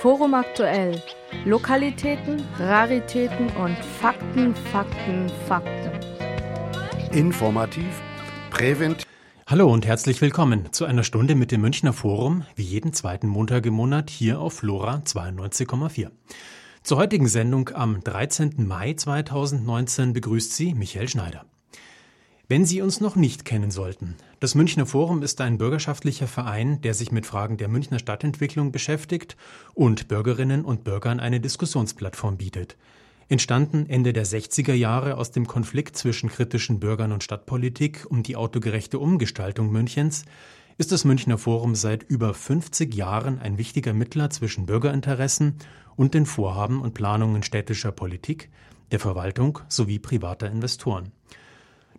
Forum aktuell. Lokalitäten, Raritäten und Fakten, Fakten, Fakten. Informativ, präventiv. Hallo und herzlich willkommen zu einer Stunde mit dem Münchner Forum, wie jeden zweiten Montag im Monat hier auf Flora 92,4. Zur heutigen Sendung am 13. Mai 2019 begrüßt Sie Michael Schneider. Wenn Sie uns noch nicht kennen sollten, das Münchner Forum ist ein bürgerschaftlicher Verein, der sich mit Fragen der Münchner Stadtentwicklung beschäftigt und Bürgerinnen und Bürgern eine Diskussionsplattform bietet. Entstanden Ende der 60er Jahre aus dem Konflikt zwischen kritischen Bürgern und Stadtpolitik um die autogerechte Umgestaltung Münchens, ist das Münchner Forum seit über 50 Jahren ein wichtiger Mittler zwischen Bürgerinteressen und den Vorhaben und Planungen städtischer Politik, der Verwaltung sowie privater Investoren.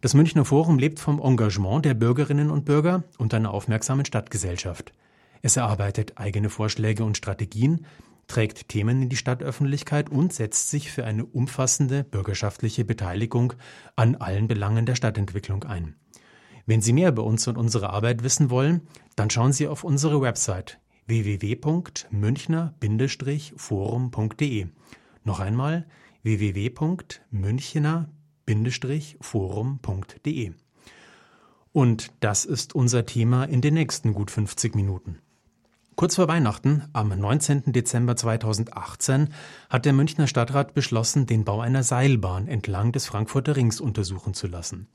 Das Münchner Forum lebt vom Engagement der Bürgerinnen und Bürger und einer aufmerksamen Stadtgesellschaft. Es erarbeitet eigene Vorschläge und Strategien, trägt Themen in die Stadtöffentlichkeit und setzt sich für eine umfassende bürgerschaftliche Beteiligung an allen Belangen der Stadtentwicklung ein. Wenn Sie mehr über uns und unsere Arbeit wissen wollen, dann schauen Sie auf unsere Website www.münchner-forum.de. Noch einmal www.münchner forum.de. Und das ist unser Thema in den nächsten gut 50 Minuten. Kurz vor Weihnachten, am 19. Dezember 2018, hat der Münchner Stadtrat beschlossen, den Bau einer Seilbahn entlang des Frankfurter Rings untersuchen zu lassen.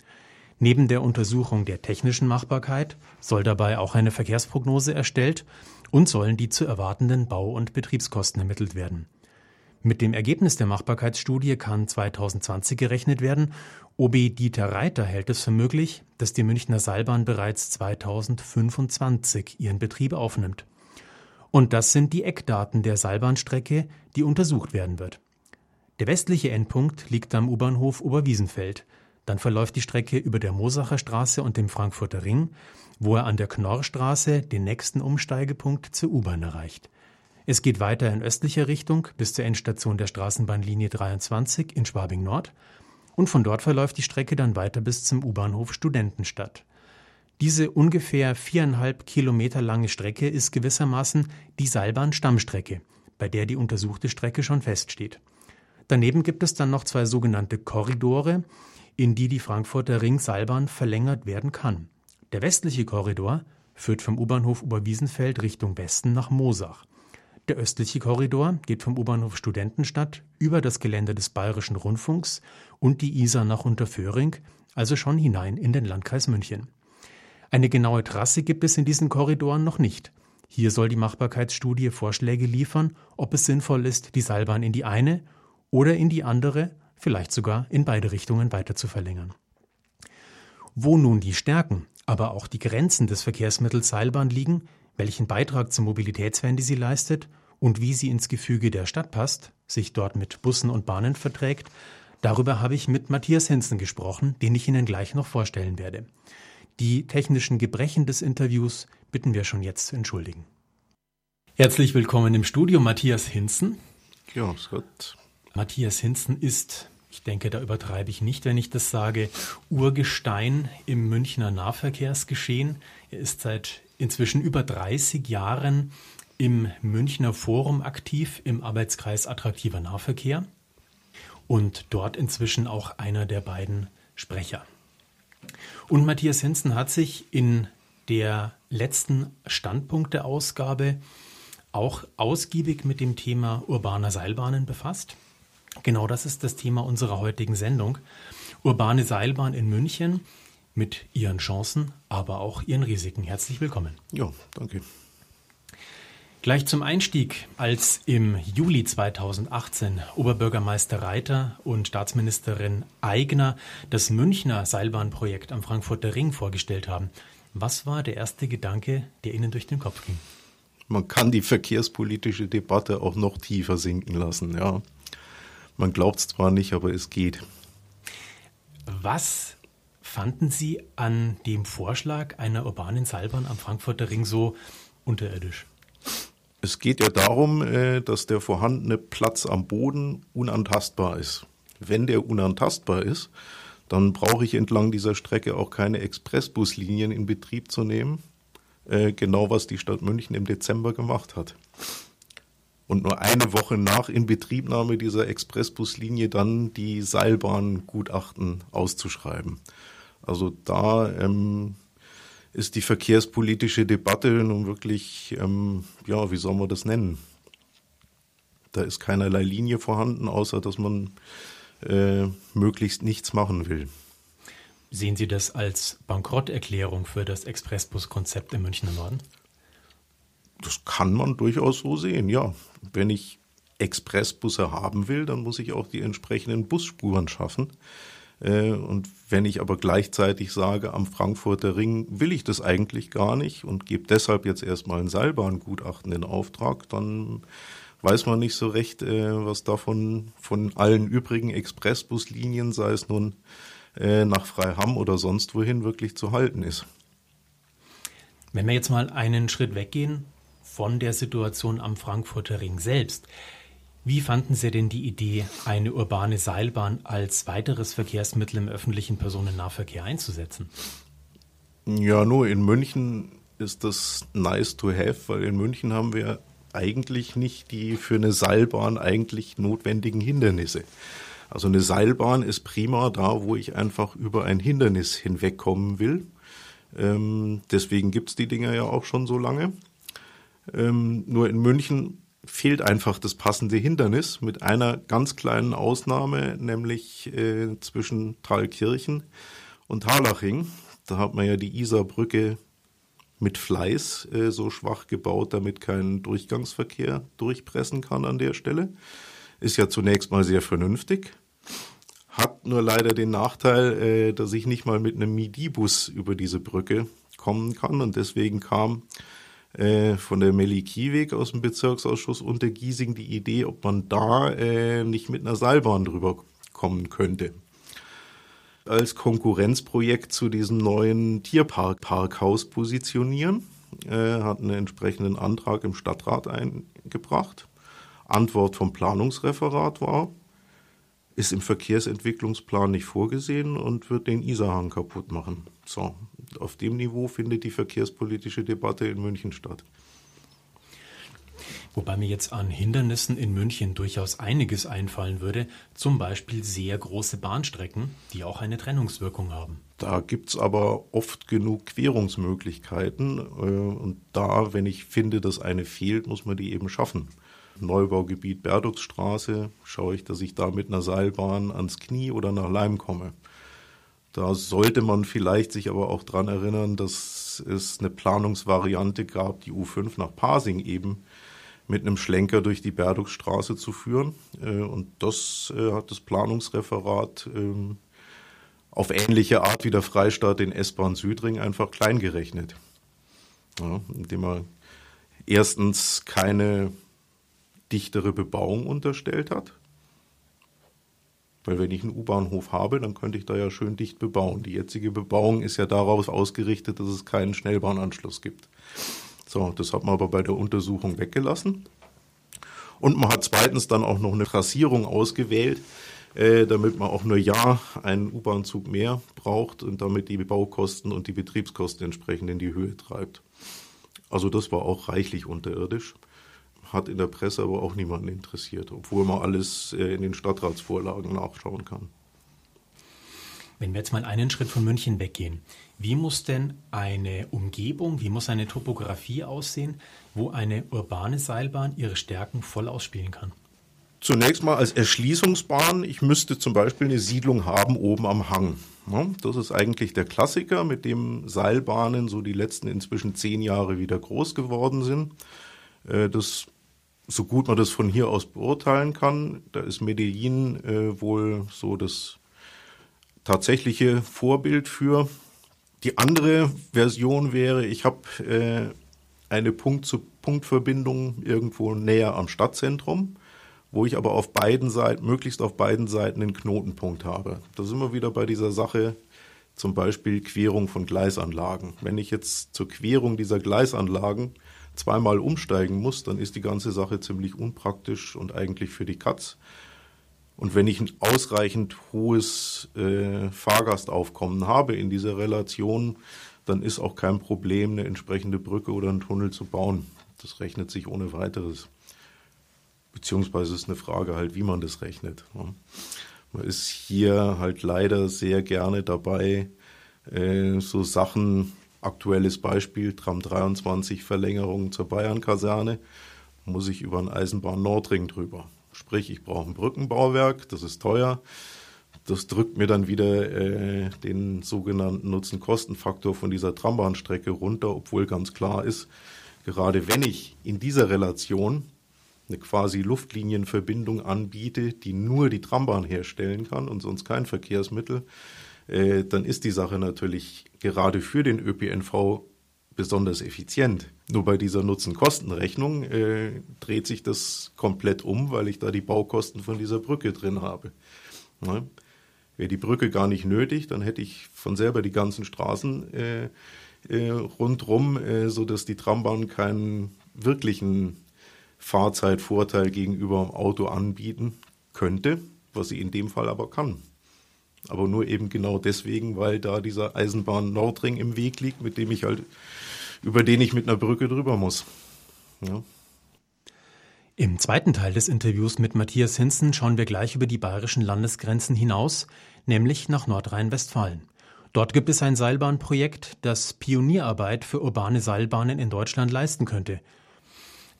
Neben der Untersuchung der technischen Machbarkeit soll dabei auch eine Verkehrsprognose erstellt und sollen die zu erwartenden Bau- und Betriebskosten ermittelt werden. Mit dem Ergebnis der Machbarkeitsstudie kann 2020 gerechnet werden. OB Dieter Reiter hält es für möglich, dass die Münchner Seilbahn bereits 2025 ihren Betrieb aufnimmt. Und das sind die Eckdaten der Seilbahnstrecke, die untersucht werden wird. Der westliche Endpunkt liegt am U-Bahnhof Oberwiesenfeld. Dann verläuft die Strecke über der Mosacher Straße und dem Frankfurter Ring, wo er an der Knorrstraße den nächsten Umsteigepunkt zur U-Bahn erreicht. Es geht weiter in östlicher Richtung bis zur Endstation der Straßenbahnlinie 23 in Schwabing Nord und von dort verläuft die Strecke dann weiter bis zum U-Bahnhof Studentenstadt. Diese ungefähr viereinhalb Kilometer lange Strecke ist gewissermaßen die Seilbahn-Stammstrecke, bei der die untersuchte Strecke schon feststeht. Daneben gibt es dann noch zwei sogenannte Korridore, in die die Frankfurter Ring-Seilbahn verlängert werden kann. Der westliche Korridor führt vom U-Bahnhof Oberwiesenfeld Richtung Westen nach Mosach. Der östliche Korridor geht vom U-Bahnhof Studentenstadt über das Gelände des Bayerischen Rundfunks und die Isar nach Unterföhring, also schon hinein in den Landkreis München. Eine genaue Trasse gibt es in diesen Korridoren noch nicht. Hier soll die Machbarkeitsstudie Vorschläge liefern, ob es sinnvoll ist, die Seilbahn in die eine oder in die andere, vielleicht sogar in beide Richtungen weiter zu verlängern. Wo nun die Stärken, aber auch die Grenzen des Verkehrsmittels Seilbahn liegen, welchen Beitrag zur Mobilitätswende sie leistet und wie sie ins Gefüge der Stadt passt, sich dort mit Bussen und Bahnen verträgt, darüber habe ich mit Matthias Hinzen gesprochen, den ich Ihnen gleich noch vorstellen werde. Die technischen Gebrechen des Interviews bitten wir schon jetzt zu entschuldigen. Herzlich willkommen im Studio, Matthias Hinzen. Ja, ist gut. Matthias Hinzen ist, ich denke, da übertreibe ich nicht, wenn ich das sage, Urgestein im Münchner Nahverkehrsgeschehen. Er ist seit inzwischen über 30 Jahren im Münchner Forum aktiv im Arbeitskreis Attraktiver Nahverkehr und dort inzwischen auch einer der beiden Sprecher. Und Matthias Hinzen hat sich in der letzten Standpunkteausgabe auch ausgiebig mit dem Thema urbaner Seilbahnen befasst. Genau das ist das Thema unserer heutigen Sendung. Urbane Seilbahn in München mit ihren Chancen, aber auch ihren Risiken. Herzlich willkommen. Ja, danke. Gleich zum Einstieg, als im Juli 2018 Oberbürgermeister Reiter und Staatsministerin Eigner das Münchner Seilbahnprojekt am Frankfurter Ring vorgestellt haben, was war der erste Gedanke, der Ihnen durch den Kopf ging? Man kann die verkehrspolitische Debatte auch noch tiefer sinken lassen, ja. Man glaubt es zwar nicht, aber es geht. Was fanden Sie an dem Vorschlag einer urbanen Seilbahn am Frankfurter Ring so unterirdisch? Es geht ja darum, äh, dass der vorhandene Platz am Boden unantastbar ist. Wenn der unantastbar ist, dann brauche ich entlang dieser Strecke auch keine Expressbuslinien in Betrieb zu nehmen. Äh, genau was die Stadt München im Dezember gemacht hat. und nur eine Woche nach Inbetriebnahme dieser Expressbuslinie dann die Seilbahngutachten auszuschreiben. Also da ähm, ist die verkehrspolitische Debatte nun wirklich, ähm, ja, wie soll man das nennen? Da ist keinerlei Linie vorhanden, außer dass man äh, möglichst nichts machen will. Sehen Sie das als Bankrotterklärung für das Expressbus-Konzept im Münchner Norden? Das kann man durchaus so sehen, ja. Wenn ich Expressbusse haben will, dann muss ich auch die entsprechenden Busspuren schaffen. Äh, und wenn ich aber gleichzeitig sage, am Frankfurter Ring will ich das eigentlich gar nicht und gebe deshalb jetzt erstmal ein Seilbahngutachten in Auftrag, dann weiß man nicht so recht, äh, was davon von allen übrigen Expressbuslinien, sei es nun äh, nach Freiham oder sonst wohin, wirklich zu halten ist. Wenn wir jetzt mal einen Schritt weggehen von der Situation am Frankfurter Ring selbst. Wie fanden Sie denn die Idee, eine urbane Seilbahn als weiteres Verkehrsmittel im öffentlichen Personennahverkehr einzusetzen? Ja, nur in München ist das nice to have, weil in München haben wir eigentlich nicht die für eine Seilbahn eigentlich notwendigen Hindernisse. Also eine Seilbahn ist prima da, wo ich einfach über ein Hindernis hinwegkommen will. Ähm, deswegen es die Dinger ja auch schon so lange. Ähm, nur in München fehlt einfach das passende Hindernis mit einer ganz kleinen Ausnahme, nämlich äh, zwischen Thalkirchen und Harlaching. Da hat man ja die Isarbrücke mit Fleiß äh, so schwach gebaut, damit kein Durchgangsverkehr durchpressen kann an der Stelle. Ist ja zunächst mal sehr vernünftig. Hat nur leider den Nachteil, äh, dass ich nicht mal mit einem Midibus über diese Brücke kommen kann und deswegen kam äh, von der Melli Kieweg aus dem Bezirksausschuss unter Giesing die Idee, ob man da äh, nicht mit einer Seilbahn drüber kommen könnte. Als Konkurrenzprojekt zu diesem neuen Tierpark Parkhaus positionieren, äh, hat einen entsprechenden Antrag im Stadtrat eingebracht. Antwort vom Planungsreferat war, ist im Verkehrsentwicklungsplan nicht vorgesehen und wird den Isarhang kaputt machen. So, auf dem Niveau findet die verkehrspolitische Debatte in München statt. Wobei mir jetzt an Hindernissen in München durchaus einiges einfallen würde, zum Beispiel sehr große Bahnstrecken, die auch eine Trennungswirkung haben. Da gibt es aber oft genug Querungsmöglichkeiten äh, und da, wenn ich finde, dass eine fehlt, muss man die eben schaffen. Neubaugebiet Berduxstraße schaue ich, dass ich da mit einer Seilbahn ans Knie oder nach Leim komme. Da sollte man vielleicht sich aber auch dran erinnern, dass es eine Planungsvariante gab, die U5 nach Pasing eben mit einem Schlenker durch die Berduxstraße zu führen. Äh, und das äh, hat das Planungsreferat ähm, auf ähnliche Art wie der Freistaat den S-Bahn Südring einfach kleingerechnet. Ja, indem er erstens keine dichtere Bebauung unterstellt hat weil wenn ich einen U-Bahnhof habe, dann könnte ich da ja schön dicht bebauen. Die jetzige Bebauung ist ja darauf ausgerichtet, dass es keinen Schnellbahnanschluss gibt. So, das hat man aber bei der Untersuchung weggelassen. Und man hat zweitens dann auch noch eine Trassierung ausgewählt, äh, damit man auch nur ja einen U-Bahn-Zug mehr braucht und damit die Baukosten und die Betriebskosten entsprechend in die Höhe treibt. Also das war auch reichlich unterirdisch hat in der Presse aber auch niemanden interessiert, obwohl man alles äh, in den Stadtratsvorlagen nachschauen kann. Wenn wir jetzt mal einen Schritt von München weggehen, wie muss denn eine Umgebung, wie muss eine Topografie aussehen, wo eine urbane Seilbahn ihre Stärken voll ausspielen kann? Zunächst mal als Erschließungsbahn. Ich müsste zum Beispiel eine Siedlung haben oben am Hang. Das ist eigentlich der Klassiker, mit dem Seilbahnen so die letzten inzwischen zehn Jahre wieder groß geworden sind. Äh, das so gut man das von hier aus beurteilen kann, da ist Medellin äh, wohl so das tatsächliche Vorbild für. Die andere Version wäre, ich habe äh, eine Punkt-zu-Punkt-Verbindung irgendwo näher am Stadtzentrum, wo ich aber auf beiden Seiten, möglichst auf beiden Seiten einen Knotenpunkt habe. Da sind wir wieder bei dieser Sache, zum Beispiel Querung von Gleisanlagen. Wenn ich jetzt zur Querung dieser Gleisanlagen zweimal umsteigen muss, dann ist die ganze Sache ziemlich unpraktisch und eigentlich für die Katz. Und wenn ich ein ausreichend hohes äh, Fahrgastaufkommen habe in dieser Relation, dann ist auch kein Problem, eine entsprechende Brücke oder einen Tunnel zu bauen. Das rechnet sich ohne weiteres. beziehungsweise ist eine Frage halt, wie man das rechnet. Man ist hier halt leider sehr gerne dabei, äh, so Sachen, aktuelles Beispiel, Tram 23 Verlängerung zur Bayern-Kaserne, muss ich über einen Eisenbahn-Nordring drüber. Sprich, ich brauche ein Brückenbauwerk, das ist teuer. Das drückt mir dann wieder äh, den sogenannten Nutzen-Kosten-Faktor von dieser Trambahnstrecke runter, obwohl ganz klar ist, gerade wenn ich in dieser Relation eine quasi Luftlinienverbindung anbiete, die nur die Trambahn herstellen kann und sonst kein Verkehrsmittel, äh, dann ist die Sache natürlich gerade für den ÖPNV besonders effizient. Nur bei dieser Nutzen-Kosten-Rechnung äh, dreht sich das komplett um, weil ich da die Baukosten von dieser Brücke drin habe. Ne? Wäre die Brücke gar nicht nötig, dann hätte ich von selber die ganzen Straßen äh, äh, rundrum, äh, sodass die Trambahn keinen wirklichen Fahrzeitvorteil gegenüber dem Auto anbieten könnte, was sie in dem Fall aber kann. Aber nur eben genau deswegen, weil da dieser Eisenbahn Nordring im Weg liegt, mit dem ich halt, über den ich mit einer Brücke drüber muss. Ja. Im zweiten Teil des Interviews mit Matthias Hinzen schauen wir gleich über die bayerischen Landesgrenzen hinaus, nämlich nach Nordrhein-Westfalen. Dort gibt es ein Seilbahnprojekt, das Pionierarbeit für urbane Seilbahnen in Deutschland leisten könnte.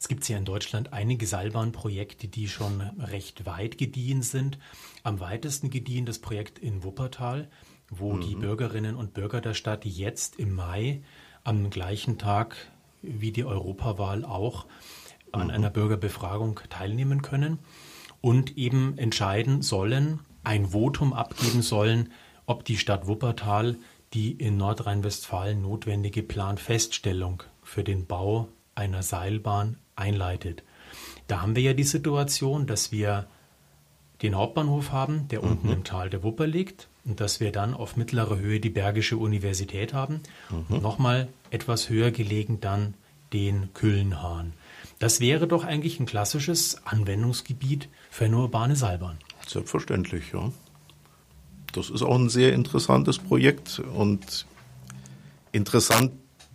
Es gibt hier in Deutschland einige Seilbahnprojekte, die schon recht weit gediehen sind. Am weitesten gediehen das Projekt in Wuppertal, wo mhm. die Bürgerinnen und Bürger der Stadt jetzt im Mai am gleichen Tag wie die Europawahl auch an mhm. einer Bürgerbefragung teilnehmen können und eben entscheiden sollen, ein Votum abgeben sollen, ob die Stadt Wuppertal die in Nordrhein-Westfalen notwendige Planfeststellung für den Bau einer Seilbahn einleitet. Da haben wir ja die Situation, dass wir den Hauptbahnhof haben, der mhm. unten im Tal der Wupper liegt, und dass wir dann auf mittlerer Höhe die Bergische Universität haben. Mhm. Nochmal etwas höher gelegen dann den Küllenhahn. Das wäre doch eigentlich ein klassisches Anwendungsgebiet für eine urbane Seilbahn. Selbstverständlich, ja. Das ist auch ein sehr interessantes Projekt und interessant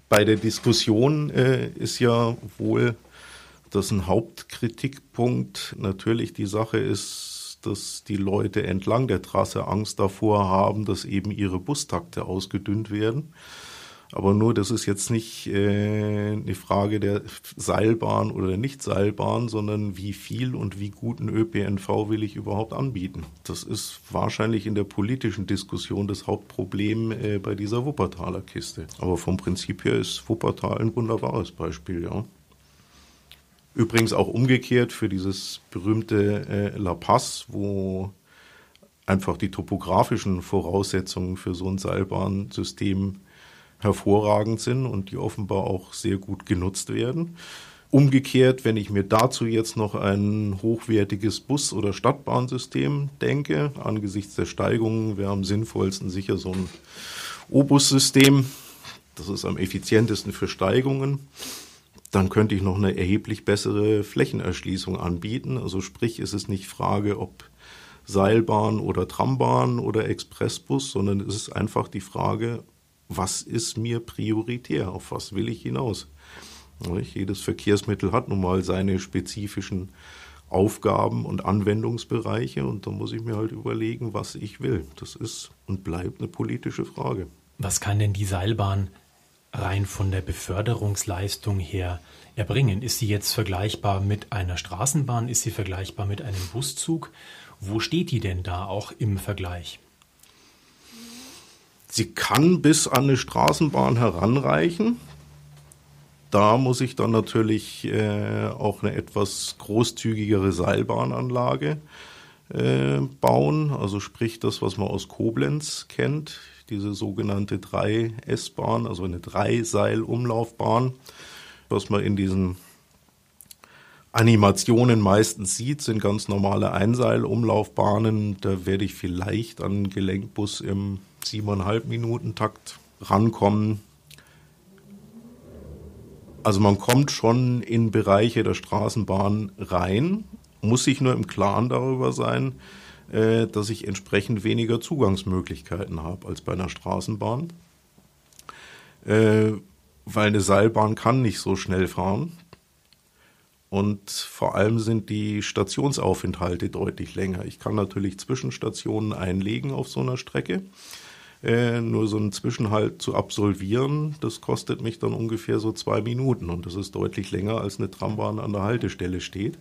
bei der Diskussion äh, ist ja wohl, dass ein Hauptkritikpunkt natürlich die Sache ist, dass die Leute entlang der Trasse Angst davor haben, dass eben ihre Bustakte ausgedünnt werden. Aber nur, das ist jetzt nicht äh, eine Frage der Seilbahn oder der Nicht-Seilbahn, sondern wie viel und wie guten ÖPNV will ich überhaupt anbieten. Das ist wahrscheinlich in der politischen Diskussion das Hauptproblem äh, bei dieser Wuppertaler Kiste. Aber vom Prinzip her ist Wuppertal ein wunderbares Beispiel, ja. Übrigens auch umgekehrt für dieses berühmte äh, La Paz, wo einfach die topografischen Voraussetzungen für so ein Seilbahnsystem hervorragend sind und die offenbar auch sehr gut genutzt werden. Umgekehrt, wenn ich mir dazu jetzt noch ein hochwertiges Bus- oder Stadtbahnsystem denke, angesichts der Steigungen wäre am sinnvollsten sicher so ein O-Bus-System. Das ist am effizientesten für Steigungen. Dann könnte ich noch eine erheblich bessere Flächenerschließung anbieten. Also sprich, es ist nicht Frage, ob Seilbahn oder Trambahn oder Expressbus, sondern es ist einfach die Frage, was ist mir prioritär, auf was will ich hinaus. Jedes Verkehrsmittel hat nun mal seine spezifischen Aufgaben und Anwendungsbereiche und da muss ich mir halt überlegen, was ich will. Das ist und bleibt eine politische Frage. Was kann denn die Seilbahn rein von der Beförderungsleistung her erbringen? Ist sie jetzt vergleichbar mit einer Straßenbahn? Ist sie vergleichbar mit einem Buszug? Wo steht die denn da auch im Vergleich? Sie kann bis an eine Straßenbahn heranreichen. Da muss ich dann natürlich äh, auch eine etwas großzügigere Seilbahnanlage äh, bauen. Also sprich das, was man aus Koblenz kennt, diese sogenannte 3S-Bahn, also eine Dreiseilumlaufbahn, was man in diesen Animationen meistens sieht, sind ganz normale Einseilumlaufbahnen. Da werde ich vielleicht an Gelenkbus im siebeneinhalb Minuten Takt rankommen. Also man kommt schon in Bereiche der Straßenbahn rein, muss sich nur im Klaren darüber sein, äh, dass ich entsprechend weniger Zugangsmöglichkeiten habe als bei einer Straßenbahn. Äh, weil eine Seilbahn kann nicht so schnell fahren. und vor allem sind die Stationsaufenthalte deutlich länger. Ich kann natürlich Zwischenstationen einlegen auf so einer Strecke. Äh, nur so einen Zwischenhalt zu absolvieren, das kostet mich dann ungefähr so zwei Minuten und das ist deutlich länger, als eine Trambahn an der Haltestelle steht.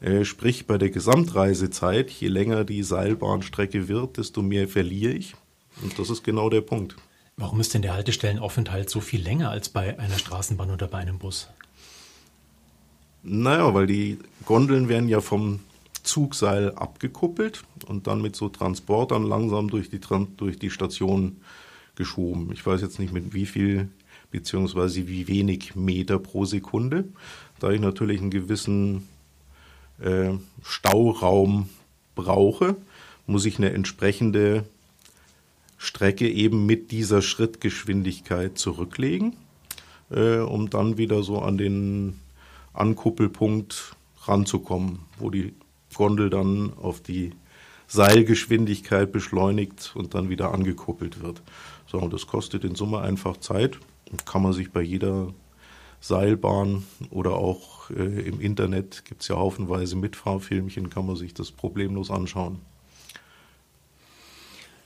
Äh, sprich, bei der Gesamtreisezeit, je länger die Seilbahnstrecke wird, desto mehr verliere ich. Und das ist genau der Punkt. Warum ist denn der Haltestellenaufenthalt so viel länger als bei einer Straßenbahn oder bei einem Bus? Naja, weil die Gondeln werden ja vom Zugseil abgekuppelt und dann mit so Transportern langsam durch die, durch die Station geschoben. Ich weiß jetzt nicht mit wie viel beziehungsweise wie wenig Meter pro Sekunde. Da ich natürlich einen gewissen äh, Stauraum brauche, muss ich eine entsprechende Strecke eben mit dieser Schrittgeschwindigkeit zurücklegen, äh, um dann wieder so an den Ankuppelpunkt ranzukommen, wo die Gondel dann auf die Seilgeschwindigkeit beschleunigt und dann wieder angekuppelt wird. So, und das kostet in Summe einfach Zeit. Kann man sich bei jeder Seilbahn oder auch äh, im Internet gibt es ja haufenweise Mitfahrfilmchen, kann man sich das problemlos anschauen.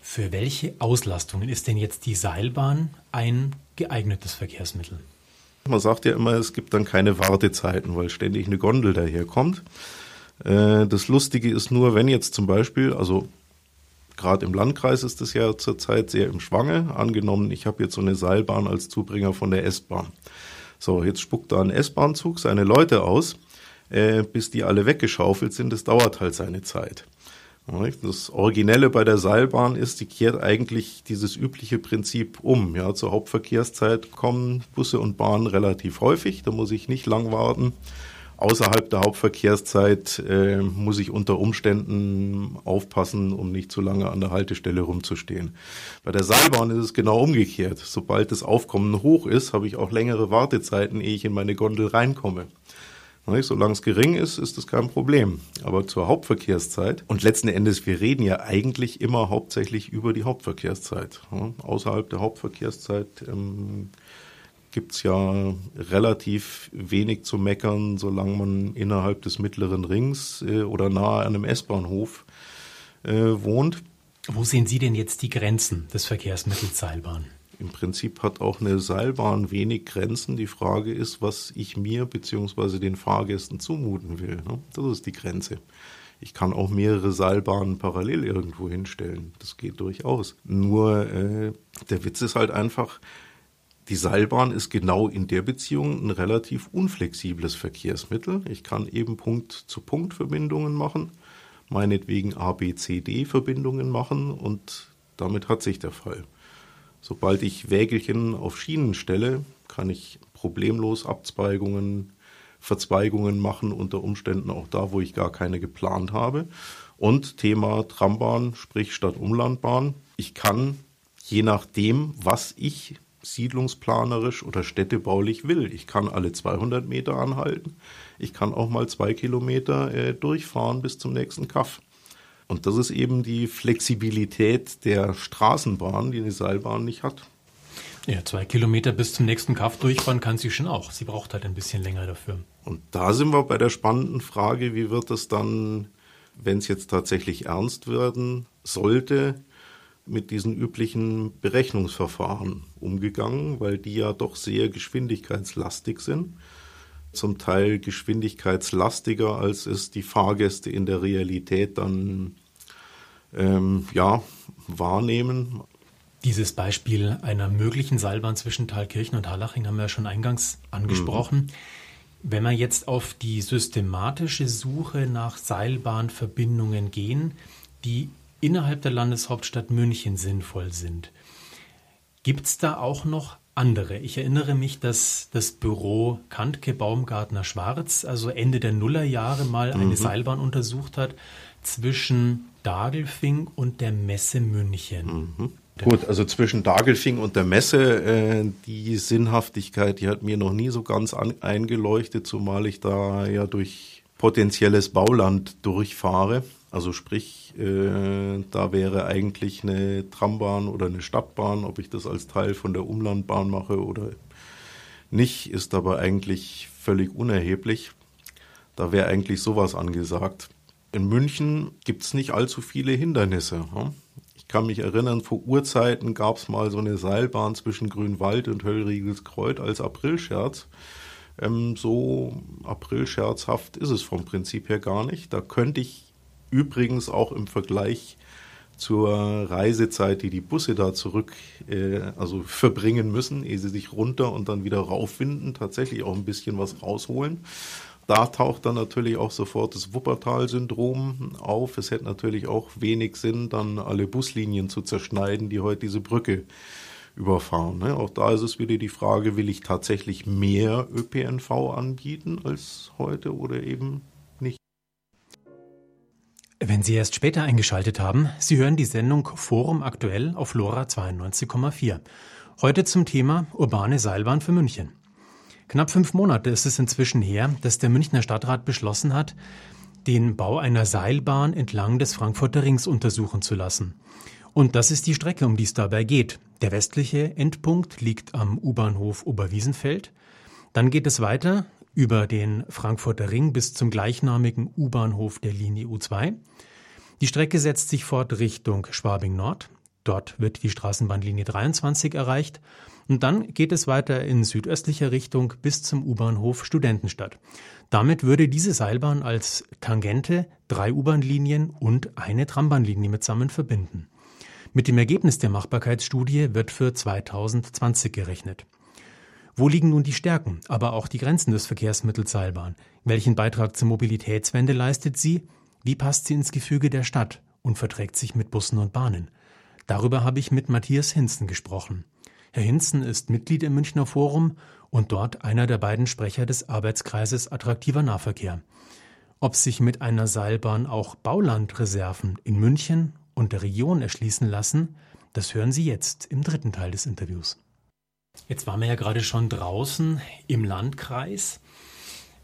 Für welche Auslastungen ist denn jetzt die Seilbahn ein geeignetes Verkehrsmittel? Man sagt ja immer, es gibt dann keine Wartezeiten, weil ständig eine Gondel daherkommt. Äh, das Lustige ist nur, wenn jetzt zum Beispiel, also gerade im Landkreis ist das ja zurzeit sehr im Schwange, angenommen, ich habe jetzt so eine Seilbahn als Zubringer von der S-Bahn. So, jetzt spuckt da ein S-Bahn-Zug seine Leute aus, äh, bis die alle weggeschaufelt sind, das dauert halt seine Zeit. Das Originelle bei der Seilbahn ist, die kehrt eigentlich dieses übliche Prinzip um. Ja, zur Hauptverkehrszeit kommen Busse und Bahnen relativ häufig, da muss ich nicht lang warten. Außerhalb der Hauptverkehrszeit äh, muss ich unter Umständen aufpassen, um nicht zu lange an der Haltestelle rumzustehen. Bei der Seilbahn ist es genau umgekehrt. Sobald das Aufkommen hoch ist, habe ich auch längere Wartezeiten, ehe ich in meine Gondel reinkomme. Solange es gering ist, ist das kein Problem. Aber zur Hauptverkehrszeit, und letzten Endes, wir reden ja eigentlich immer hauptsächlich über die Hauptverkehrszeit. Außerhalb der Hauptverkehrszeit ähm, gibt es ja relativ wenig zu meckern, solange man innerhalb des mittleren Rings äh, oder nahe an einem S-Bahnhof äh, wohnt. Wo sehen Sie denn jetzt die Grenzen des Verkehrsmittels Seilbahn? Im Prinzip hat auch eine Seilbahn wenig Grenzen. Die Frage ist, was ich mir bzw. den Fahrgästen zumuten will. Ne? Das ist die Grenze. Ich kann auch mehrere Seilbahnen parallel irgendwo hinstellen. Das geht durchaus. Nur äh, der Witz ist halt einfach, die Seilbahn ist genau in der Beziehung ein relativ unflexibles Verkehrsmittel. Ich kann eben Punkt-zu-Punkt-Verbindungen machen, meinetwegen A, B, C, D-Verbindungen machen und damit hat sich der Fall. Sobald ich Wägelchen auf Schienen stelle, kann ich problemlos Abzweigungen, Verzweigungen machen, unter Umständen auch da, wo ich gar keine geplant habe. Und Thema Trambahn, sprich Stadt-Umlandbahn. Ich kann, je nachdem, was ich siedlungsplanerisch oder städtebaulich will. Ich kann alle 200 Meter anhalten. Ich kann auch mal zwei Kilometer äh, durchfahren bis zum nächsten Kaff. Und das ist eben die Flexibilität der Straßenbahn, die eine Seilbahn nicht hat. Ja, zwei Kilometer bis zum nächsten Kaff durchfahren kann sie schon auch. Sie braucht halt ein bisschen länger dafür. Und da sind wir bei der spannenden Frage, wie wird es dann, wenn es jetzt tatsächlich ernst werden sollte, mit diesen üblichen Berechnungsverfahren umgegangen, weil die ja doch sehr geschwindigkeitslastig sind. Zum Teil geschwindigkeitslastiger, als es die Fahrgäste in der Realität dann ähm, ja, wahrnehmen. Dieses Beispiel einer möglichen Seilbahn zwischen Thalkirchen und Hallaching haben wir ja schon eingangs angesprochen. Mhm. Wenn wir jetzt auf die systematische Suche nach Seilbahnverbindungen gehen, die innerhalb der Landeshauptstadt München sinnvoll sind. Gibt es da auch noch andere? Ich erinnere mich, dass das Büro Kantke Baumgartner Schwarz, also Ende der Nullerjahre mal eine mhm. Seilbahn untersucht hat zwischen Dagelfing und der Messe München. Mhm. Gut, also zwischen Dagelfing und der Messe, äh, die Sinnhaftigkeit, die hat mir noch nie so ganz an, eingeleuchtet, zumal ich da ja durch potenzielles Bauland durchfahre. Also sprich, äh, da wäre eigentlich eine Trambahn oder eine Stadtbahn, ob ich das als Teil von der Umlandbahn mache oder nicht, ist aber eigentlich völlig unerheblich. Da wäre eigentlich sowas angesagt. In München gibt es nicht allzu viele Hindernisse. Ich kann mich erinnern, vor Urzeiten gab es mal so eine Seilbahn zwischen Grünwald und Höllriegelskreuz als Aprilscherz. Ähm, so aprilscherzhaft ist es vom Prinzip her gar nicht. Da könnte ich übrigens auch im Vergleich zur Reisezeit, die die Busse da zurück, äh, also verbringen müssen, ehe sie sich runter und dann wieder rauffinden, tatsächlich auch ein bisschen was rausholen. Da taucht dann natürlich auch sofort das Wuppertal-Syndrom auf. Es hätte natürlich auch wenig Sinn, dann alle Buslinien zu zerschneiden, die heute diese Brücke überfahren. Ne? Auch da ist es wieder die Frage, will ich tatsächlich mehr ÖPNV anbieten als heute oder eben? Wenn Sie erst später eingeschaltet haben, Sie hören die Sendung Forum aktuell auf LoRa 92,4. Heute zum Thema urbane Seilbahn für München. Knapp fünf Monate ist es inzwischen her, dass der Münchner Stadtrat beschlossen hat, den Bau einer Seilbahn entlang des Frankfurter Rings untersuchen zu lassen. Und das ist die Strecke, um die es dabei geht. Der westliche Endpunkt liegt am U-Bahnhof Oberwiesenfeld. Dann geht es weiter über den Frankfurter Ring bis zum gleichnamigen U-Bahnhof der Linie U2. Die Strecke setzt sich fort Richtung Schwabing Nord. Dort wird die Straßenbahnlinie 23 erreicht. Und dann geht es weiter in südöstlicher Richtung bis zum U-Bahnhof Studentenstadt. Damit würde diese Seilbahn als Tangente drei U-Bahn-Linien und eine Trambahnlinie mitsammen verbinden. Mit dem Ergebnis der Machbarkeitsstudie wird für 2020 gerechnet. Wo liegen nun die Stärken, aber auch die Grenzen des Verkehrsmittels Seilbahn? Welchen Beitrag zur Mobilitätswende leistet sie? Wie passt sie ins Gefüge der Stadt und verträgt sich mit Bussen und Bahnen? Darüber habe ich mit Matthias Hinzen gesprochen. Herr Hinzen ist Mitglied im Münchner Forum und dort einer der beiden Sprecher des Arbeitskreises Attraktiver Nahverkehr. Ob sich mit einer Seilbahn auch Baulandreserven in München und der Region erschließen lassen, das hören Sie jetzt im dritten Teil des Interviews. Jetzt waren wir ja gerade schon draußen im Landkreis.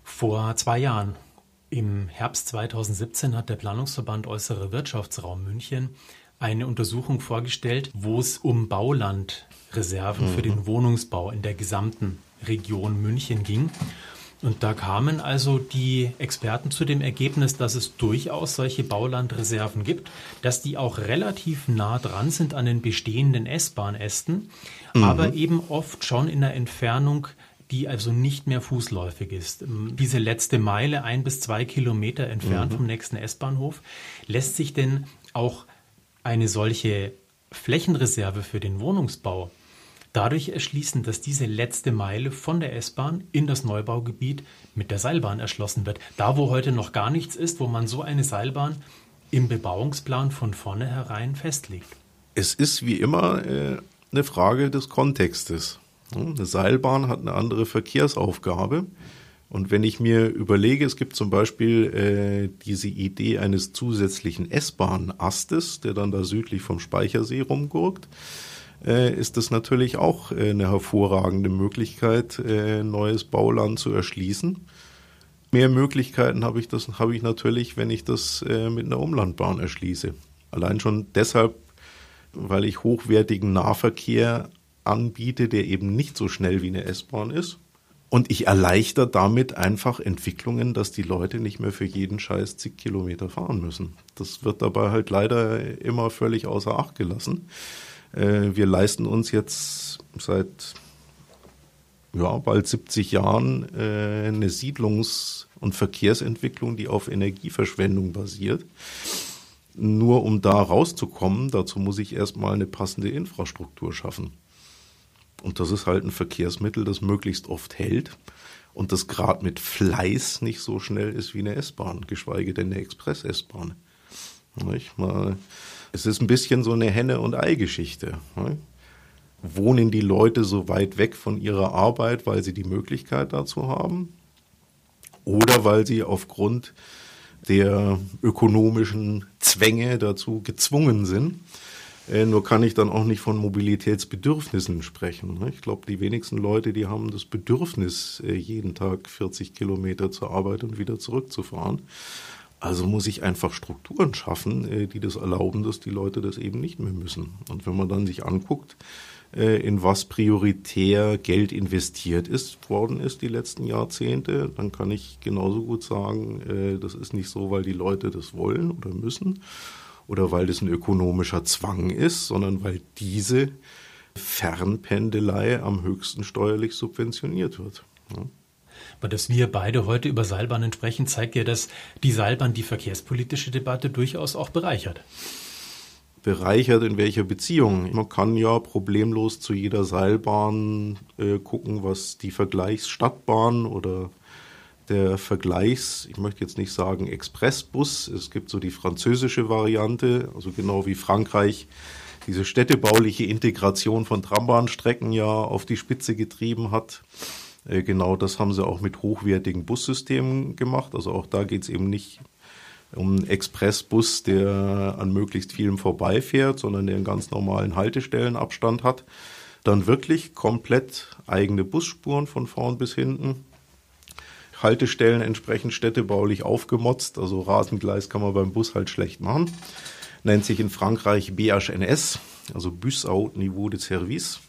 Vor zwei Jahren, im Herbst 2017, hat der Planungsverband Äußere Wirtschaftsraum München eine Untersuchung vorgestellt, wo es um Baulandreserven mhm. für den Wohnungsbau in der gesamten Region München ging. Und da kamen also die Experten zu dem Ergebnis, dass es durchaus solche Baulandreserven gibt, dass die auch relativ nah dran sind an den bestehenden S-Bahn-Ästen, mhm. aber eben oft schon in der Entfernung die also nicht mehr fußläufig ist. Diese letzte Meile, ein bis zwei Kilometer entfernt mhm. vom nächsten S-Bahnhof, lässt sich denn auch eine solche Flächenreserve für den Wohnungsbau dadurch erschließen, dass diese letzte Meile von der S-Bahn in das Neubaugebiet mit der Seilbahn erschlossen wird. Da, wo heute noch gar nichts ist, wo man so eine Seilbahn im Bebauungsplan von vornherein festlegt. Es ist wie immer äh, eine Frage des Kontextes. Eine Seilbahn hat eine andere Verkehrsaufgabe. Und wenn ich mir überlege, es gibt zum Beispiel äh, diese Idee eines zusätzlichen S-Bahn-Astes, der dann da südlich vom Speichersee rumgurkt, äh, ist das natürlich auch äh, eine hervorragende Möglichkeit, äh, neues Bauland zu erschließen. Mehr Möglichkeiten habe ich habe ich natürlich, wenn ich das äh, mit einer Umlandbahn erschließe. Allein schon deshalb, weil ich hochwertigen Nahverkehr anbiete, der eben nicht so schnell wie eine S-Bahn ist. Und ich erleichter damit einfach Entwicklungen, dass die Leute nicht mehr für jeden Scheiß zig Kilometer fahren müssen. Das wird dabei halt leider immer völlig außer Acht gelassen. Äh, wir leisten uns jetzt seit ja, bald 70 Jahren äh, eine Siedlungs- und Verkehrsentwicklung, die auf Energieverschwendung basiert. Nur um da rauszukommen, dazu muss ich erstmal eine passende Infrastruktur schaffen. Und das ist halt ein Verkehrsmittel, das möglichst oft hält und das gerade mit Fleiß nicht so schnell ist wie eine S-Bahn, geschweige denn eine Express-S-Bahn. Es ist ein bisschen so eine Henne- und Ei-Geschichte. Ne? Wohnen die Leute so weit weg von ihrer Arbeit, weil sie die Möglichkeit dazu haben? Oder weil sie aufgrund der ökonomischen Zwänge dazu gezwungen sind? Äh, nur kann ich dann auch nicht von Mobilitätsbedürfnissen sprechen. Ne? Ich glaube, die wenigsten Leute, die haben das Bedürfnis, äh, jeden Tag 40 Kilometer zur Arbeit und wieder zurückzufahren. Also muss ich einfach Strukturen schaffen, äh, die das erlauben, dass die Leute das eben nicht mehr müssen. Und wenn man dann sich anguckt, in was prioritär Geld investiert ist worden ist die letzten Jahrzehnte, dann kann ich genauso gut sagen, äh, das ist nicht so, weil die Leute das wollen oder müssen oder weil das ein ökonomischer Zwang ist, sondern weil diese Fernpendelei am höchsten steuerlich subventioniert wird. Ja. Aber dass wir beide heute über Seilbahnen sprechen, zeigt ja, dass die Seilbahn die verkehrspolitische Debatte durchaus auch bereichert bereichert in welcher Beziehung. Man kann ja problemlos zu jeder Seilbahn äh, gucken, was die Vergleichsstadtbahn oder der Vergleichs, ich möchte jetzt nicht sagen Expressbus, es gibt so die französische Variante, also genau wie Frankreich diese städtebauliche Integration von Trambahnstrecken ja auf die Spitze getrieben hat. Äh, genau das haben sie auch mit hochwertigen Bussystemen gemacht. Also auch da geht es eben nicht um einen Expressbus, der an möglichst vielen vorbeifährt, sondern der einen ganz normalen Haltestellenabstand hat. Dann wirklich komplett eigene Busspuren von vorn bis hinten. Haltestellen entsprechend städtebaulich aufgemotzt, also Rasengleis kann man beim Bus halt schlecht machen. Nennt sich in Frankreich BHNS, also Bus Haut Niveau de Service.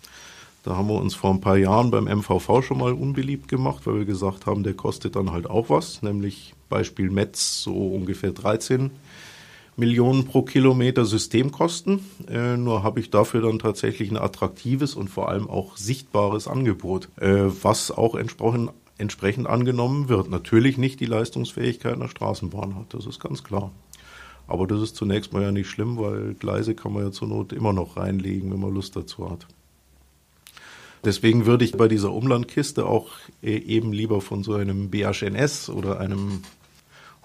Da haben wir uns vor ein paar Jahren beim MVV schon mal unbeliebt gemacht, weil wir gesagt haben, der kostet dann halt auch was, nämlich Beispiel Metz so ungefähr 13 Millionen pro Kilometer Systemkosten. Äh, nur habe ich dafür dann tatsächlich ein attraktives und vor allem auch sichtbares Angebot, äh, was auch entsprechend, entsprechend angenommen wird. Natürlich nicht die Leistungsfähigkeit einer Straßenbahn hat, das ist ganz klar. Aber das ist zunächst mal ja nicht schlimm, weil Gleise kann man ja zur Not immer noch reinlegen, wenn man Lust dazu hat. Deswegen würde ich bei dieser Umlandkiste auch äh, eben lieber von so einem BHNS oder einem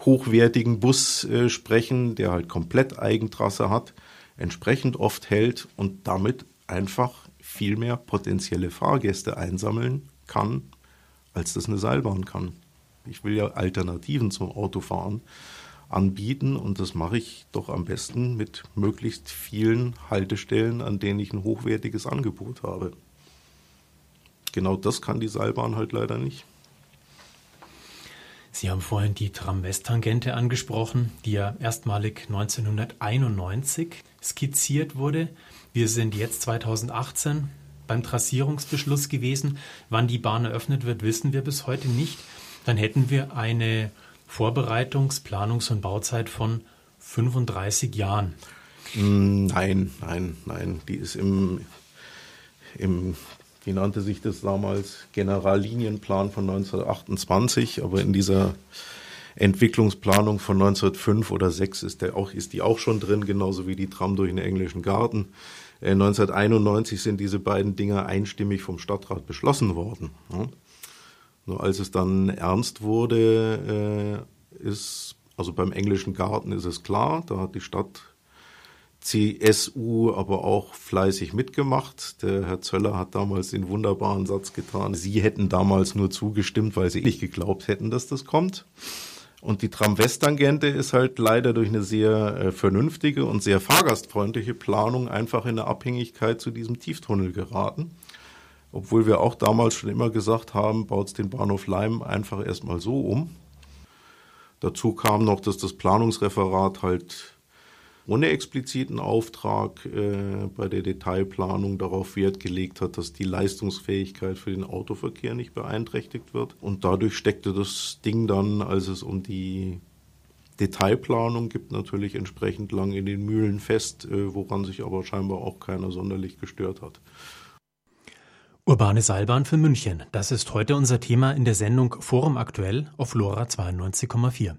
hochwertigen Bus äh, sprechen, der halt komplett Eigentrasse hat, entsprechend oft hält und damit einfach viel mehr potenzielle Fahrgäste einsammeln kann, als das eine Seilbahn kann. Ich will ja Alternativen zum Autofahren anbieten und das mache ich doch am besten mit möglichst vielen Haltestellen, an denen ich ein hochwertiges Angebot habe genau das kann die Seilbahn halt leider nicht. Sie haben vorhin die Tram-West-Tangente angesprochen, die ja erstmalig 1991 skizziert wurde. Wir sind jetzt 2018 beim Trassierungsbeschluss gewesen. Wann die Bahn eröffnet wird, wissen wir bis heute nicht. Dann hätten wir eine Vorbereitungs-, Planungs- und Bauzeit von 35 Jahren. Nein, nein, nein. Die ist im, im wie nannte sich das damals, Generallinienplan von 1928, aber in dieser Entwicklungsplanung von 1905 oder 6 ist, der auch, ist die auch schon drin, genauso wie die Tram durch den englischen Garten. Äh, 1991 sind diese beiden Dinge einstimmig vom Stadtrat beschlossen worden. Nur als es dann ernst wurde, äh, ist, also beim englischen Garten ist es klar, da hat die Stadt CSU aber auch fleißig mitgemacht. Der Herr Zöller hat damals den wunderbaren Satz getan, Sie hätten damals nur zugestimmt, weil Sie nicht geglaubt hätten, dass das kommt. Und die Tram-West-Tangente ist halt leider durch eine sehr äh, vernünftige und sehr fahrgastfreundliche Planung einfach in eine Abhängigkeit zu diesem Tieftunnel geraten. Obwohl wir auch damals schon immer gesagt haben, baut den Bahnhof Leim einfach erstmal so um. Dazu kam noch, dass das Planungsreferat halt ohne expliziten Auftrag äh, bei der Detailplanung darauf Wert gelegt hat, dass die Leistungsfähigkeit für den Autoverkehr nicht beeinträchtigt wird. Und dadurch steckte das Ding dann, als es um die Detailplanung gibt, natürlich entsprechend lang in den Mühlen fest, äh, woran sich aber scheinbar auch keiner sonderlich gestört hat. Urbane Seilbahn für München. Das ist heute unser Thema in der Sendung Forum Aktuell auf Lora 92,4.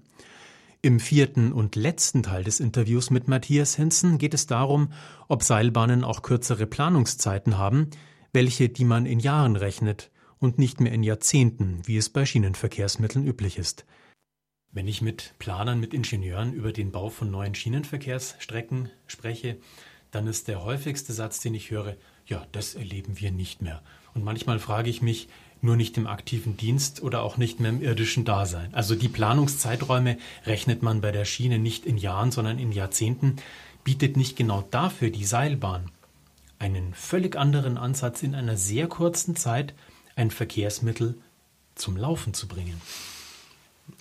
Im vierten und letzten Teil des Interviews mit Matthias Hinzen geht es darum, ob Seilbahnen auch kürzere Planungszeiten haben, welche die man in Jahren rechnet und nicht mehr in Jahrzehnten, wie es bei Schienenverkehrsmitteln üblich ist. Wenn ich mit Planern, mit Ingenieuren über den Bau von neuen Schienenverkehrsstrecken spreche, dann ist der häufigste Satz, den ich höre, ja, das erleben wir nicht mehr. Und manchmal frage ich mich, nur nicht im aktiven Dienst oder auch nicht mehr im irdischen Dasein. Also die Planungszeiträume rechnet man bei der Schiene nicht in Jahren, sondern in Jahrzehnten. Bietet nicht genau dafür die Seilbahn einen völlig anderen Ansatz in einer sehr kurzen Zeit ein Verkehrsmittel zum Laufen zu bringen.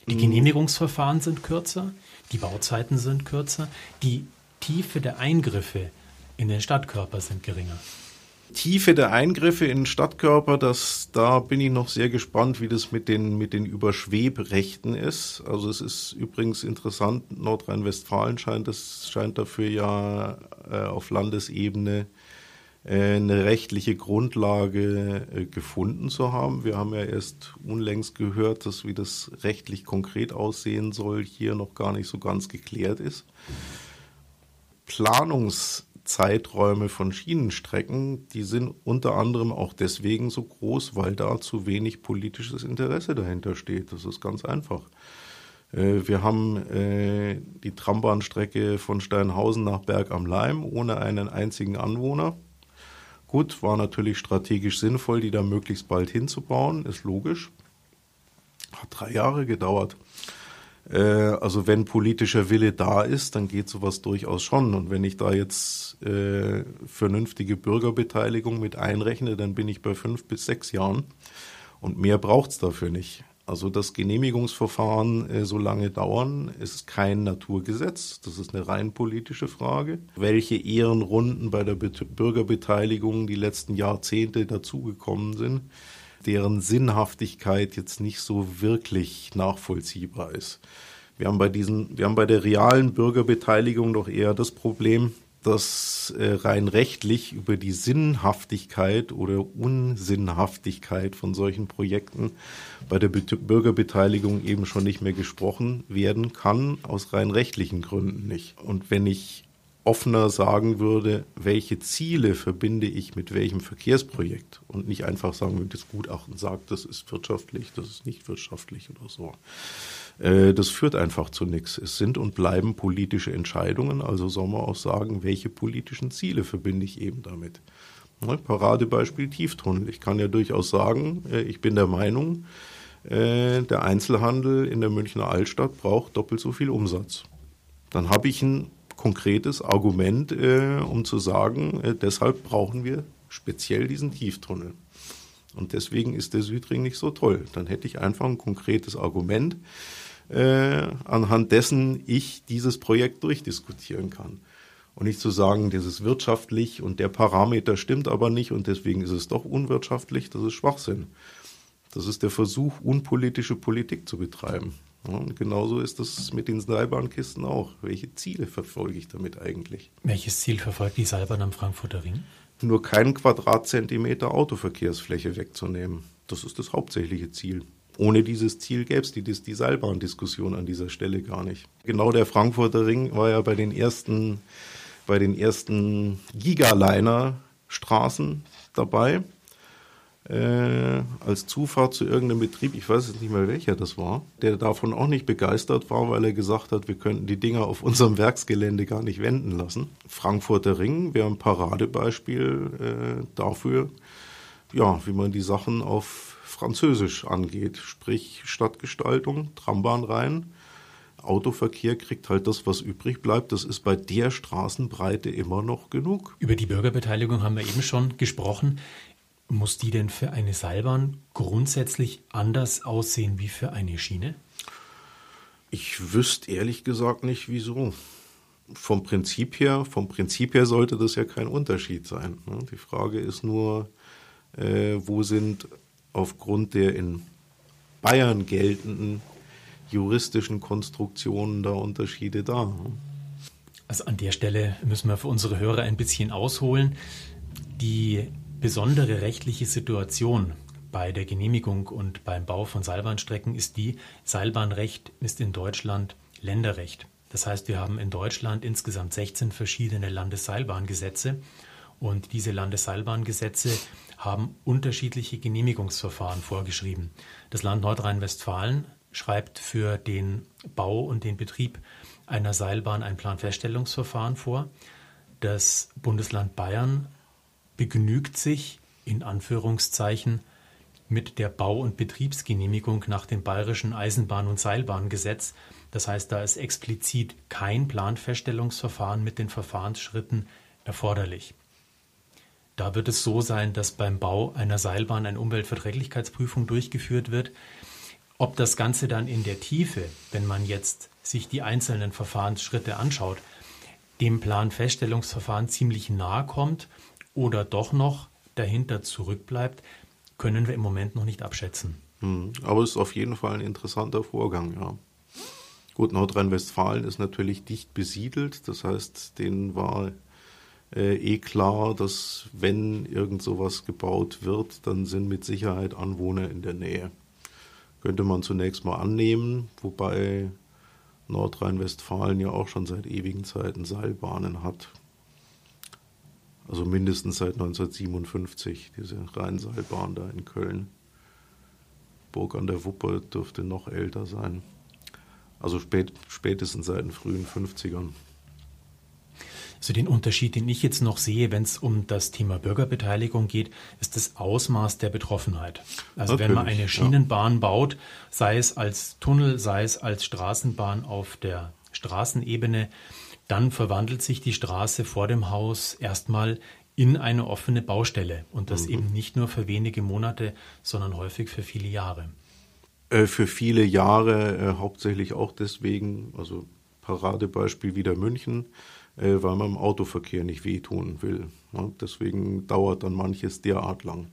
Die mhm. Genehmigungsverfahren sind kürzer, die Bauzeiten sind kürzer, die Tiefe der Eingriffe in den Stadtkörper sind geringer. Tiefe der Eingriffe in den Stadtkörper, das, da bin ich noch sehr gespannt, wie das mit den, mit den Überschwebrechten ist. Also es ist übrigens interessant, Nordrhein-Westfalen scheint, scheint dafür ja äh, auf Landesebene äh, eine rechtliche Grundlage äh, gefunden zu haben. Wir haben ja erst unlängst gehört, dass wie das rechtlich konkret aussehen soll, hier noch gar nicht so ganz geklärt ist. Planungs Zeiträume von Schienenstrecken, die sind unter anderem auch deswegen so groß, weil da zu wenig politisches Interesse dahinter steht. Das ist ganz einfach. Äh, wir haben äh, die Trambahnstrecke von Steinhausen nach Berg am Leim ohne einen einzigen Anwohner. Gut, war natürlich strategisch sinnvoll, die da möglichst bald hinzubauen, ist logisch. Hat drei Jahre gedauert. Äh, also wenn politischer Wille da ist, dann geht sowas durchaus schon. Und wenn ich da jetzt äh, vernünftige Bürgerbeteiligung mit einrechne, dann bin ich bei fünf bis sechs Jahren. Und mehr braucht's dafür nicht. Also das Genehmigungsverfahren äh, so lange dauern, ist kein Naturgesetz. Das ist eine rein politische Frage. Welche Ehrenrunden bei der Be Bürgerbeteiligung die letzten Jahrzehnte dazugekommen sind, deren Sinnhaftigkeit jetzt nicht so wirklich nachvollziehbar ist. Wir haben bei diesen, wir haben bei der realen Bürgerbeteiligung doch eher das Problem, dass äh, rein rechtlich über die Sinnhaftigkeit oder Unsinnhaftigkeit von solchen Projekten bei der Bürgerbeteiligung eben schon nicht mehr gesprochen werden kann, aus rein rechtlichen Gründen nicht. Und wenn ich offener sagen würde, welche Ziele verbinde ich mit welchem Verkehrsprojekt und nicht einfach sagen, wenn das Gutachten sagt, das ist wirtschaftlich, das ist nicht wirtschaftlich oder so. Äh, das führt einfach zu nichts. Es sind und bleiben politische Entscheidungen, also soll man auch sagen, welche politischen Ziele verbinde ich eben damit. Ne, Paradebeispiel Tieftunnel. Ich kann ja durchaus sagen, äh, ich bin der Meinung, äh, der Einzelhandel in der Münchner Altstadt braucht doppelt so viel Umsatz. Dann habe ich ein konkretes Argument, äh, um zu sagen, äh, deshalb brauchen wir speziell diesen Tieftunnel. Und deswegen ist der Südring nicht so toll. Dann hätte ich einfach ein konkretes Argument, äh, anhand dessen ich dieses Projekt durchdiskutieren kann. Und nicht zu sagen, das ist wirtschaftlich und der Parameter stimmt aber nicht und deswegen ist es doch unwirtschaftlich, das ist Schwachsinn. Das ist der Versuch, unpolitische Politik zu betreiben. Und genauso ist das mit den Seilbahnkisten auch. Welche Ziele verfolge ich damit eigentlich? Welches Ziel verfolgt die Seilbahn am Frankfurter Ring? Nur keinen Quadratzentimeter Autoverkehrsfläche wegzunehmen. Das ist das hauptsächliche Ziel. Ohne dieses Ziel gäbe es die, die Seilbahndiskussion an dieser Stelle gar nicht. Genau der Frankfurter Ring war ja bei den ersten, bei den ersten Gigaliner-Straßen dabei äh, als Zufahrt zu irgendeinem Betrieb, ich weiß jetzt nicht mehr welcher das war, der davon auch nicht begeistert war, weil er gesagt hat, wir könnten die Dinger auf unserem Werksgelände gar nicht wenden lassen. Frankfurter Ring wäre ein Paradebeispiel äh, dafür, ja, wie man die Sachen auf Französisch angeht, sprich Stadtgestaltung, Trambahn rein. Autoverkehr kriegt halt das, was übrig bleibt. Das ist bei der Straßenbreite immer noch genug. Über die Bürgerbeteiligung haben wir eben schon gesprochen. Muss die denn für eine Seilbahn grundsätzlich anders aussehen wie für eine Schiene? Ich wüsste ehrlich gesagt nicht, wieso. Vom Prinzip her, vom Prinzip her sollte das ja kein Unterschied sein. Ne? Die Frage ist nur, äh, wo sind aufgrund der in Bayern geltenden juristischen Konstruktionen da Unterschiede da? Ne? Also an der Stelle müssen wir für unsere Hörer ein bisschen ausholen. Die besondere rechtliche Situation bei der Genehmigung und beim Bau von Seilbahnstrecken ist die, Seilbahnrecht ist in Deutschland Länderrecht. Das heißt, wir haben in Deutschland insgesamt 16 verschiedene Landesseilbahngesetze und diese Landesseilbahngesetze haben unterschiedliche Genehmigungsverfahren vorgeschrieben. Das Land Nordrhein-Westfalen schreibt für den Bau und den Betrieb einer Seilbahn ein Planfeststellungsverfahren vor. Das Bundesland Bayern begnügt sich in Anführungszeichen mit der Bau- und Betriebsgenehmigung nach dem Bayerischen Eisenbahn- und Seilbahngesetz. Das heißt, da ist explizit kein Planfeststellungsverfahren mit den Verfahrensschritten erforderlich. Da wird es so sein, dass beim Bau einer Seilbahn eine Umweltverträglichkeitsprüfung durchgeführt wird. Ob das Ganze dann in der Tiefe, wenn man jetzt sich die einzelnen Verfahrensschritte anschaut, dem Planfeststellungsverfahren ziemlich nahe kommt oder doch noch dahinter zurückbleibt, können wir im Moment noch nicht abschätzen. Hm, aber es ist auf jeden Fall ein interessanter Vorgang, ja. Gut, Nordrhein-Westfalen ist natürlich dicht besiedelt, das heißt, denen war äh, eh klar, dass wenn irgend sowas gebaut wird, dann sind mit Sicherheit Anwohner in der Nähe. Könnte man zunächst mal annehmen, wobei Nordrhein-Westfalen ja auch schon seit ewigen Zeiten Seilbahnen hat. Also mindestens seit 1957, diese Rheinseilbahn da in Köln. Burg an der Wupper dürfte noch älter sein. Also spät, spätestens seit den frühen 50ern. Also den Unterschied, den ich jetzt noch sehe, wenn es um das Thema Bürgerbeteiligung geht, ist das Ausmaß der Betroffenheit. Also Natürlich, wenn man eine Schienenbahn ja. baut, sei es als Tunnel, sei es als Straßenbahn auf der Straßenebene, dann verwandelt sich die Straße vor dem Haus erstmal in eine offene Baustelle und das mhm. eben nicht nur für wenige Monate, sondern häufig für viele Jahre. Äh, für viele Jahre, äh, hauptsächlich auch deswegen, also Paradebeispiel wieder München, äh, weil man im Autoverkehr nicht wehtun will. Ja, deswegen dauert dann manches derart lang.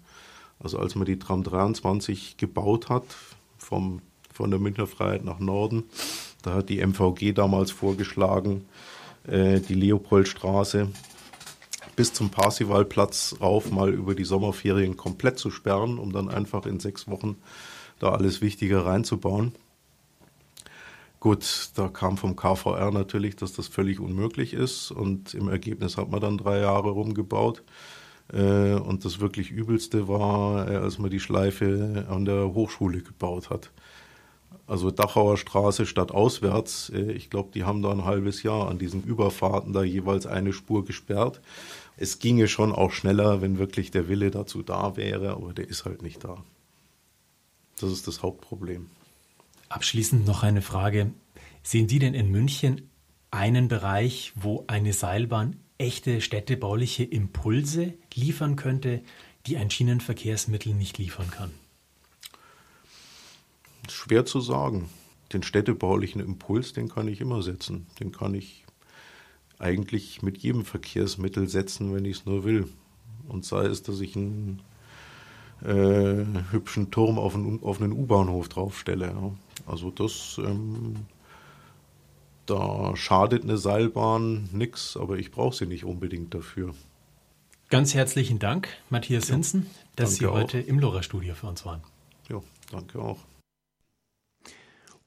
Also als man die Tram 23 gebaut hat, vom, von der Münchner Freiheit nach Norden, da hat die MVG damals vorgeschlagen, äh, die Leopoldstraße bis zum Parsivalplatz rauf mal über die Sommerferien komplett zu sperren, um dann einfach in sechs Wochen da alles Wichtige reinzubauen. Gut, da kam vom KVR natürlich, dass das völlig unmöglich ist und im Ergebnis hat man dann drei Jahre rumgebaut. Äh, und das wirklich Übelste war, äh, als man die Schleife an der Hochschule gebaut hat. Also Dachauer Straße statt auswärts. Äh, ich glaube, die haben da ein halbes Jahr an diesen Überfahrten da jeweils eine Spur gesperrt. Es ginge schon auch schneller, wenn wirklich der Wille dazu da wäre, aber der ist halt nicht da. Das ist das Hauptproblem. Abschließend noch eine Frage. Sehen Sie denn in München einen Bereich, wo eine Seilbahn echte städtebauliche Impulse liefern könnte, die ein Schienenverkehrsmittel nicht liefern kann? Schwer zu sagen. Den städtebaulichen Impuls, den kann ich immer setzen. Den kann ich eigentlich mit jedem Verkehrsmittel setzen, wenn ich es nur will. Und sei es, dass ich einen äh, hübschen Turm auf einen, auf einen U-Bahnhof draufstelle. Ja. Also das, ähm, da schadet eine Seilbahn nichts, aber ich brauche sie nicht unbedingt dafür. Ganz herzlichen Dank, Matthias ja, Hinzen, dass Sie heute auch. im LoRa-Studio für uns waren. Ja, danke auch.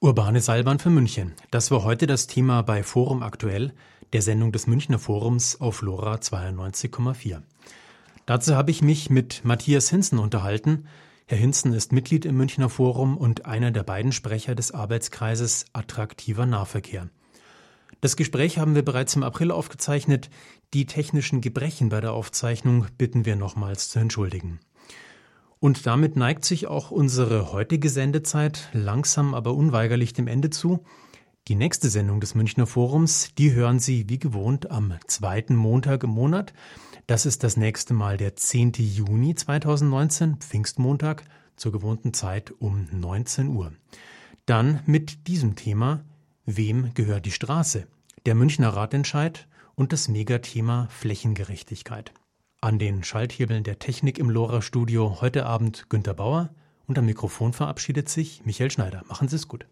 Urbane Seilbahn für München. Das war heute das Thema bei Forum Aktuell, der Sendung des Münchner Forums auf LoRa 92,4. Dazu habe ich mich mit Matthias Hinzen unterhalten. Herr Hinzen ist Mitglied im Münchner Forum und einer der beiden Sprecher des Arbeitskreises Attraktiver Nahverkehr. Das Gespräch haben wir bereits im April aufgezeichnet. Die technischen Gebrechen bei der Aufzeichnung bitten wir nochmals zu entschuldigen. Und damit neigt sich auch unsere heutige Sendezeit langsam aber unweigerlich dem Ende zu. Die nächste Sendung des Münchner Forums, die hören Sie wie gewohnt am zweiten Montag im Monat. Das ist das nächste Mal der 10. Juni 2019, Pfingstmontag, zur gewohnten Zeit um 19 Uhr. Dann mit diesem Thema Wem gehört die Straße? Der Münchner Ratentscheid und das Megathema Flächengerechtigkeit. An den Schalthebeln der Technik im LoRa Studio heute Abend Günter Bauer und am Mikrofon verabschiedet sich Michael Schneider. Machen Sie es gut.